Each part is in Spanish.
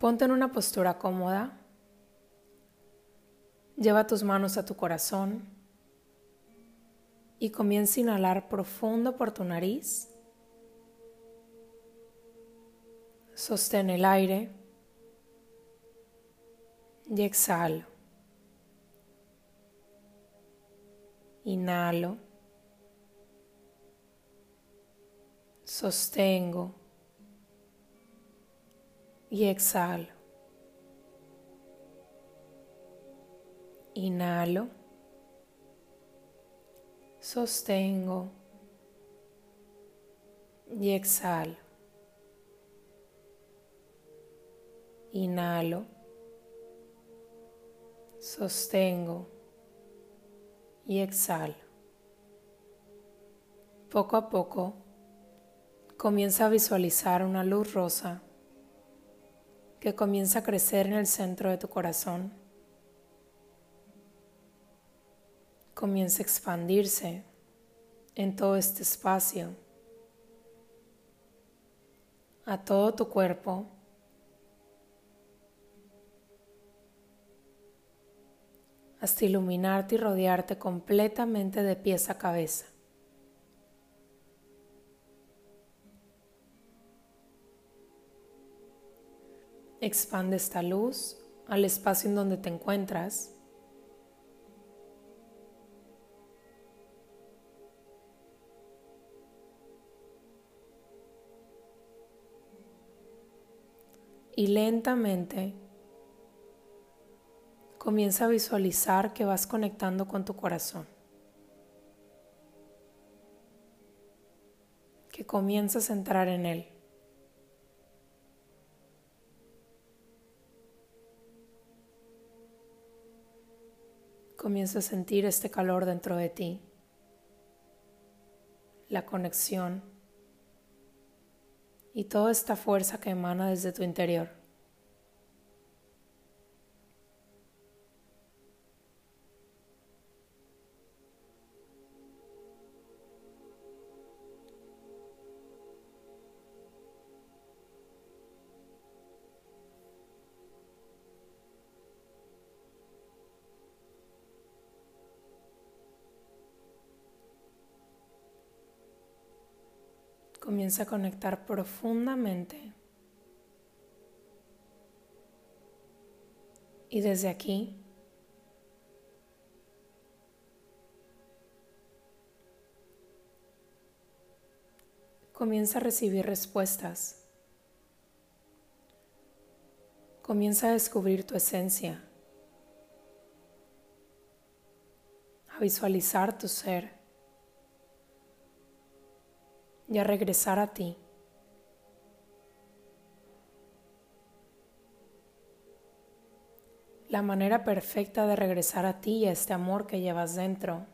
Ponte en una postura cómoda. Lleva tus manos a tu corazón y comienza a inhalar profundo por tu nariz. Sostén el aire y exhalo. Inhalo. Sostengo y exhalo. Inhalo, sostengo y exhalo. Inhalo, sostengo y exhalo. Poco a poco comienza a visualizar una luz rosa que comienza a crecer en el centro de tu corazón. Comienza a expandirse en todo este espacio, a todo tu cuerpo. hasta iluminarte y rodearte completamente de pies a cabeza. Expande esta luz al espacio en donde te encuentras. Y lentamente comienza a visualizar que vas conectando con tu corazón. Que comienzas a entrar en él. Comienza a sentir este calor dentro de ti, la conexión y toda esta fuerza que emana desde tu interior. Comienza a conectar profundamente. Y desde aquí comienza a recibir respuestas. Comienza a descubrir tu esencia, a visualizar tu ser y a regresar a ti. La manera perfecta de regresar a ti y a este amor que llevas dentro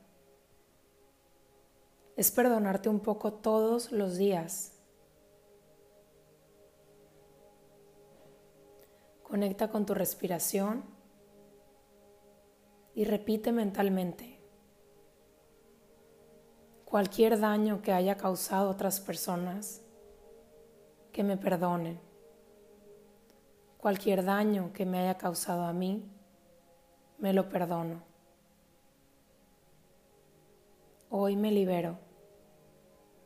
es perdonarte un poco todos los días. Conecta con tu respiración y repite mentalmente cualquier daño que haya causado a otras personas, que me perdonen. Cualquier daño que me haya causado a mí, me lo perdono. Hoy me libero,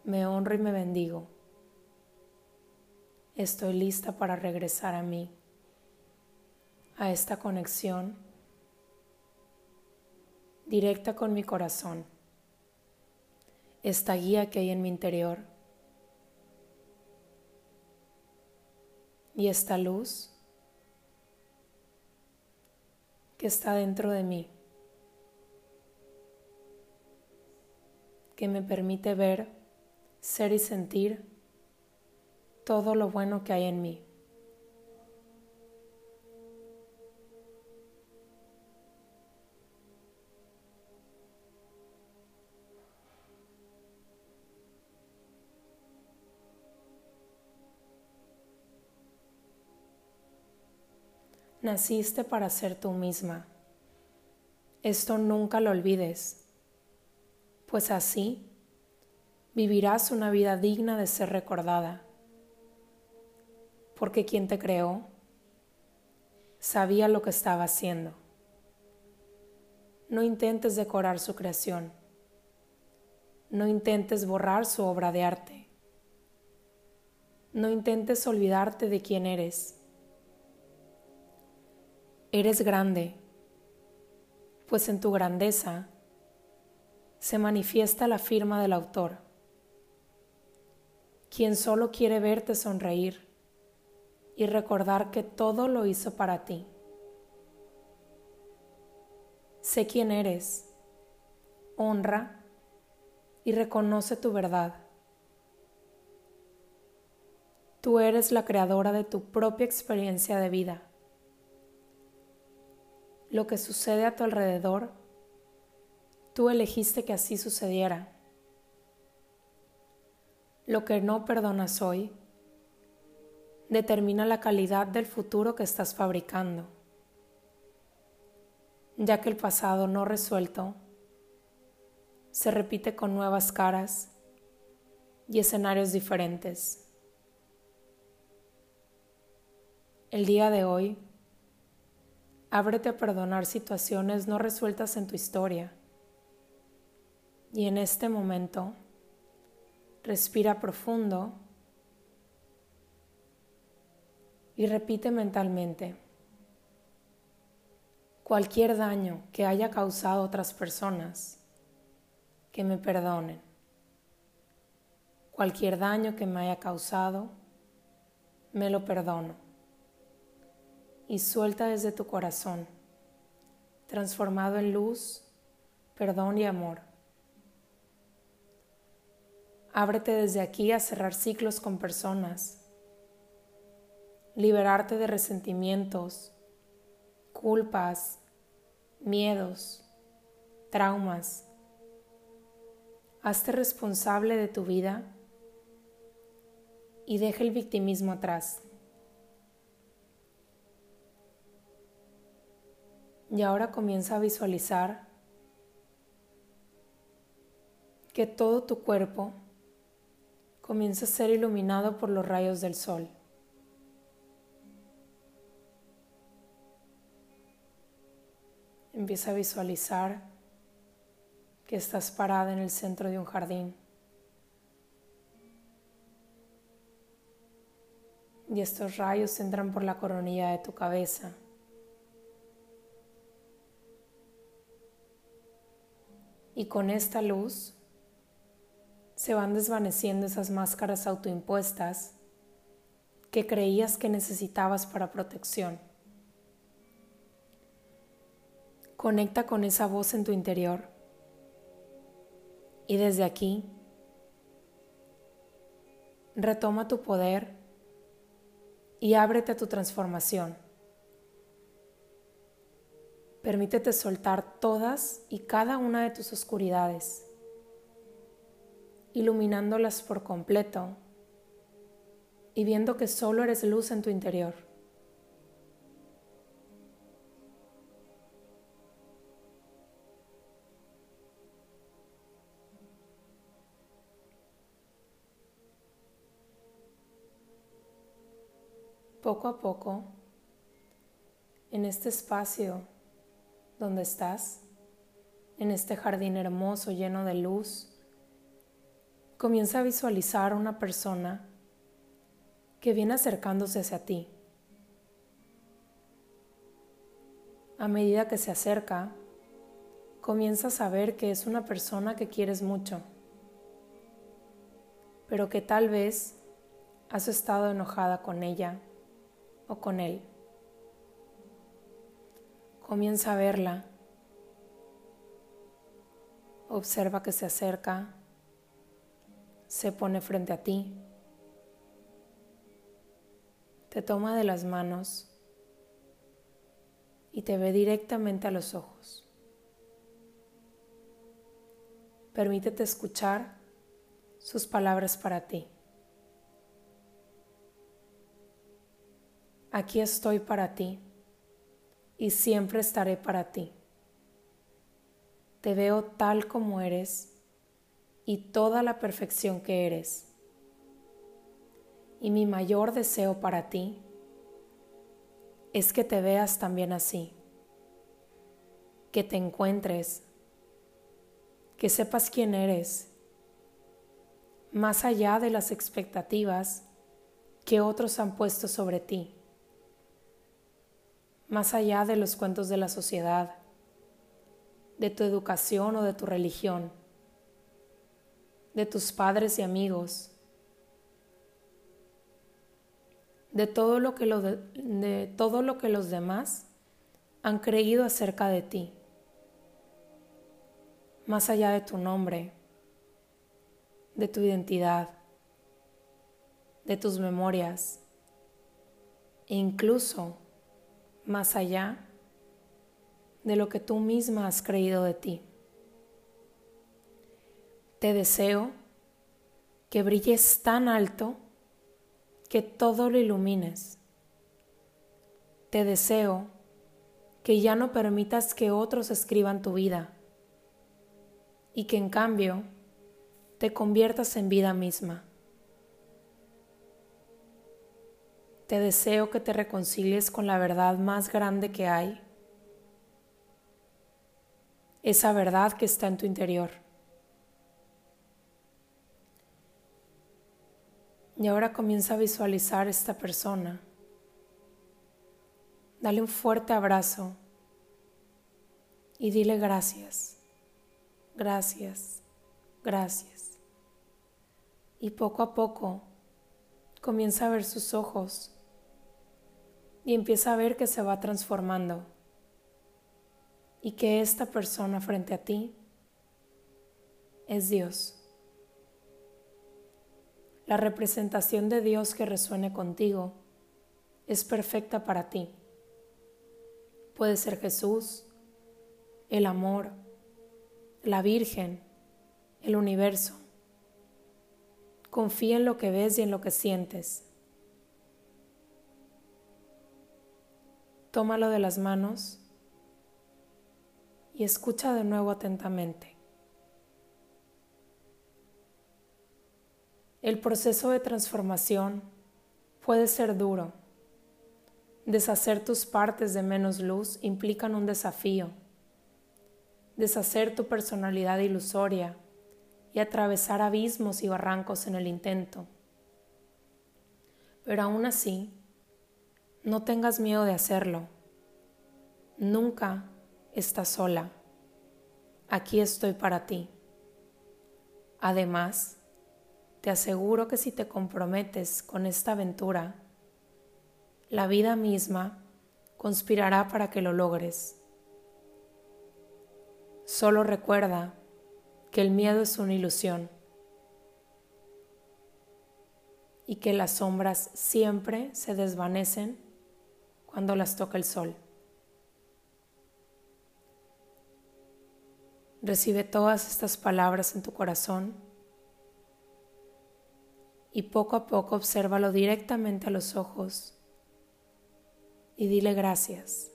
me honro y me bendigo. Estoy lista para regresar a mí, a esta conexión directa con mi corazón esta guía que hay en mi interior y esta luz que está dentro de mí, que me permite ver, ser y sentir todo lo bueno que hay en mí. Naciste para ser tú misma. Esto nunca lo olvides, pues así vivirás una vida digna de ser recordada, porque quien te creó sabía lo que estaba haciendo. No intentes decorar su creación. No intentes borrar su obra de arte. No intentes olvidarte de quién eres. Eres grande, pues en tu grandeza se manifiesta la firma del autor, quien solo quiere verte sonreír y recordar que todo lo hizo para ti. Sé quién eres, honra y reconoce tu verdad. Tú eres la creadora de tu propia experiencia de vida. Lo que sucede a tu alrededor, tú elegiste que así sucediera. Lo que no perdonas hoy, determina la calidad del futuro que estás fabricando, ya que el pasado no resuelto se repite con nuevas caras y escenarios diferentes. El día de hoy, ábrete a perdonar situaciones no resueltas en tu historia. Y en este momento, respira profundo y repite mentalmente, cualquier daño que haya causado otras personas, que me perdonen. Cualquier daño que me haya causado, me lo perdono y suelta desde tu corazón, transformado en luz, perdón y amor. Ábrete desde aquí a cerrar ciclos con personas, liberarte de resentimientos, culpas, miedos, traumas. Hazte responsable de tu vida y deja el victimismo atrás. Y ahora comienza a visualizar que todo tu cuerpo comienza a ser iluminado por los rayos del sol. Empieza a visualizar que estás parada en el centro de un jardín. Y estos rayos entran por la coronilla de tu cabeza. Y con esta luz se van desvaneciendo esas máscaras autoimpuestas que creías que necesitabas para protección. Conecta con esa voz en tu interior y desde aquí retoma tu poder y ábrete a tu transformación. Permítete soltar todas y cada una de tus oscuridades, iluminándolas por completo y viendo que solo eres luz en tu interior. Poco a poco, en este espacio donde estás, en este jardín hermoso lleno de luz, comienza a visualizar una persona que viene acercándose hacia ti. A medida que se acerca, comienzas a ver que es una persona que quieres mucho, pero que tal vez has estado enojada con ella o con él. Comienza a verla. Observa que se acerca, se pone frente a ti, te toma de las manos y te ve directamente a los ojos. Permítete escuchar sus palabras para ti. Aquí estoy para ti y siempre estaré para ti. Te veo tal como eres y toda la perfección que eres. Y mi mayor deseo para ti es que te veas también así, que te encuentres, que sepas quién eres, más allá de las expectativas que otros han puesto sobre ti, más allá de los cuentos de la sociedad, de tu educación o de tu religión, de tus padres y amigos, de todo lo que, de, todo lo que los demás han creído acerca de ti, más allá de tu nombre, de tu identidad, de tus memorias e incluso más allá de lo que tú misma has creído de ti. Te deseo que brilles tan alto que todo lo ilumines. Te deseo que ya no permitas que otros escriban tu vida y que en cambio te conviertas en vida misma. Te deseo que te reconcilies con la verdad más grande que hay, esa verdad que está en tu interior. Y ahora comienza a visualizar esta persona. Dale un fuerte abrazo y dile gracias, gracias, gracias. Y poco a poco comienza a ver sus ojos y empieza a ver que se va transformando y que esta persona frente a ti es Dios la representación de Dios que resuene contigo es perfecta para ti. Puede ser Jesús, el amor, la Virgen, el universo. Confía en lo que ves y en lo que sientes. Tómalo de las manos y escucha de nuevo atentamente. El proceso de transformación puede ser duro. Deshacer tus partes de menos luz implican un desafío. Deshacer tu personalidad ilusoria y atravesar abismos y barrancos en el intento. Pero aún así, no tengas miedo de hacerlo. Nunca estás sola. Aquí estoy para ti. Además, te aseguro que si te comprometes con esta aventura, la vida misma conspirará para que lo logres. Solo recuerda que el miedo es una ilusión y que las sombras siempre se desvanecen cuando las toca el sol. Recibe todas estas palabras en tu corazón y poco a poco obsérvalo directamente a los ojos y dile gracias.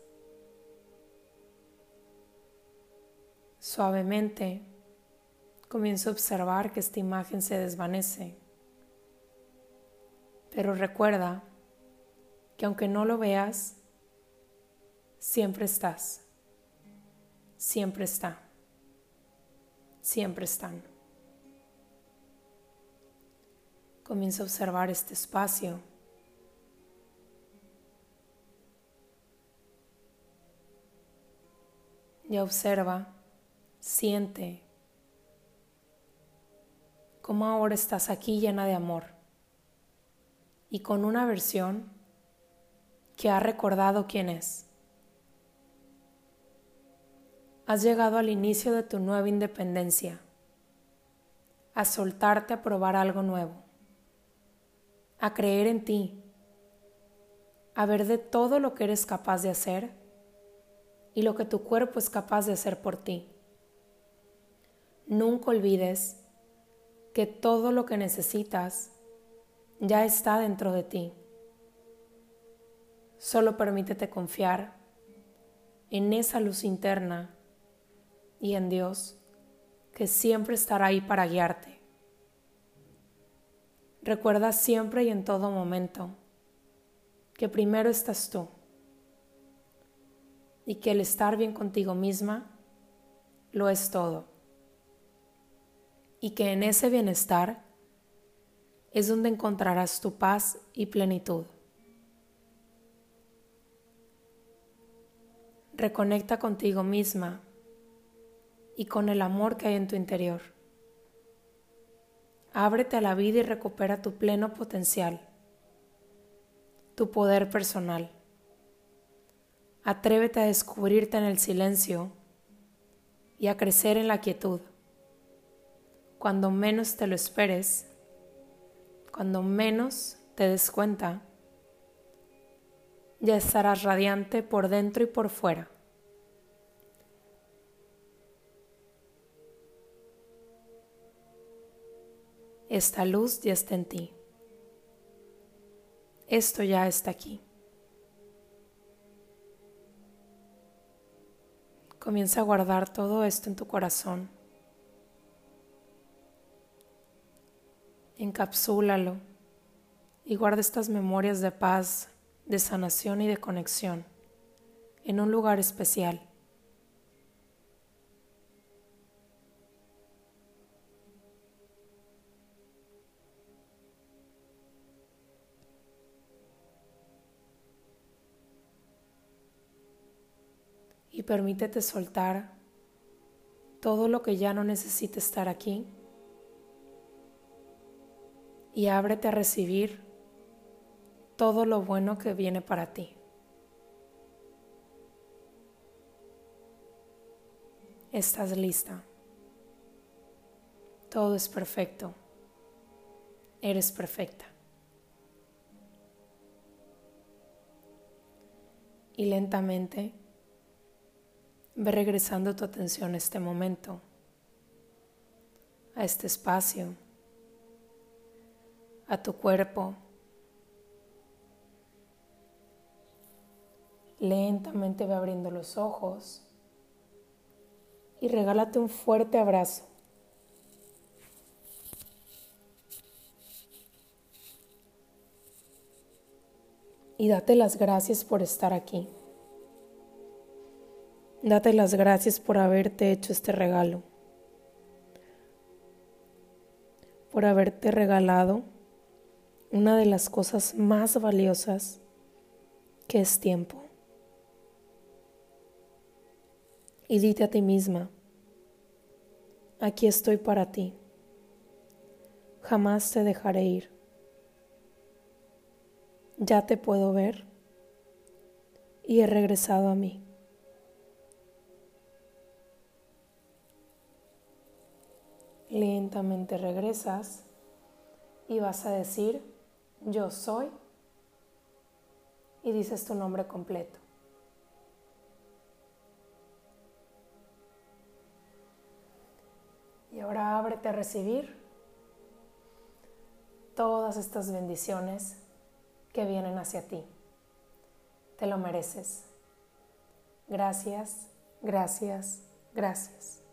Suavemente comienza a observar que esta imagen se desvanece, pero recuerda que aunque no lo veas, siempre estás, siempre está, siempre están. Comienza a observar este espacio. Y observa, siente cómo ahora estás aquí llena de amor y con una versión que ha recordado quién es. Has llegado al inicio de tu nueva independencia, a soltarte a probar algo nuevo a creer en ti, a ver de todo lo que eres capaz de hacer y lo que tu cuerpo es capaz de hacer por ti. Nunca olvides que todo lo que necesitas ya está dentro de ti. Solo permítete confiar en esa luz interna y en Dios que siempre estará ahí para guiarte. Recuerda siempre y en todo momento que primero estás tú y que el estar bien contigo misma lo es todo. Y que en ese bienestar es donde encontrarás tu paz y plenitud. Reconecta contigo misma y con el amor que hay en tu interior. Ábrete a la vida y recupera tu pleno potencial, tu poder personal. Atrévete a descubrirte en el silencio y a crecer en la quietud. Cuando menos te lo esperes, cuando menos te des cuenta, ya estarás radiante por dentro y por fuera. Esta luz ya está en ti. Esto ya está aquí. Comienza a guardar todo esto en tu corazón. Encapsúlalo y guarda estas memorias de paz, de sanación y de conexión en un lugar especial. y permítete soltar todo lo que ya no necesite estar aquí y ábrete a recibir todo lo bueno que viene para ti. Estás lista. Todo es perfecto. Eres perfecta. Y lentamente Ve regresando tu atención a este momento, a este espacio, a tu cuerpo. Lentamente ve abriendo los ojos y regálate un fuerte abrazo. Y date las gracias por estar aquí. Date las gracias por haberte hecho este regalo, por haberte regalado una de las cosas más valiosas que es tiempo. Y dite a ti misma, aquí estoy para ti, jamás te dejaré ir. Ya te puedo ver y he regresado a mí. Lentamente regresas y vas a decir, yo soy, y dices tu nombre completo. Ahora ábrete a recibir todas estas bendiciones que vienen hacia ti. Te lo mereces. Gracias, gracias, gracias.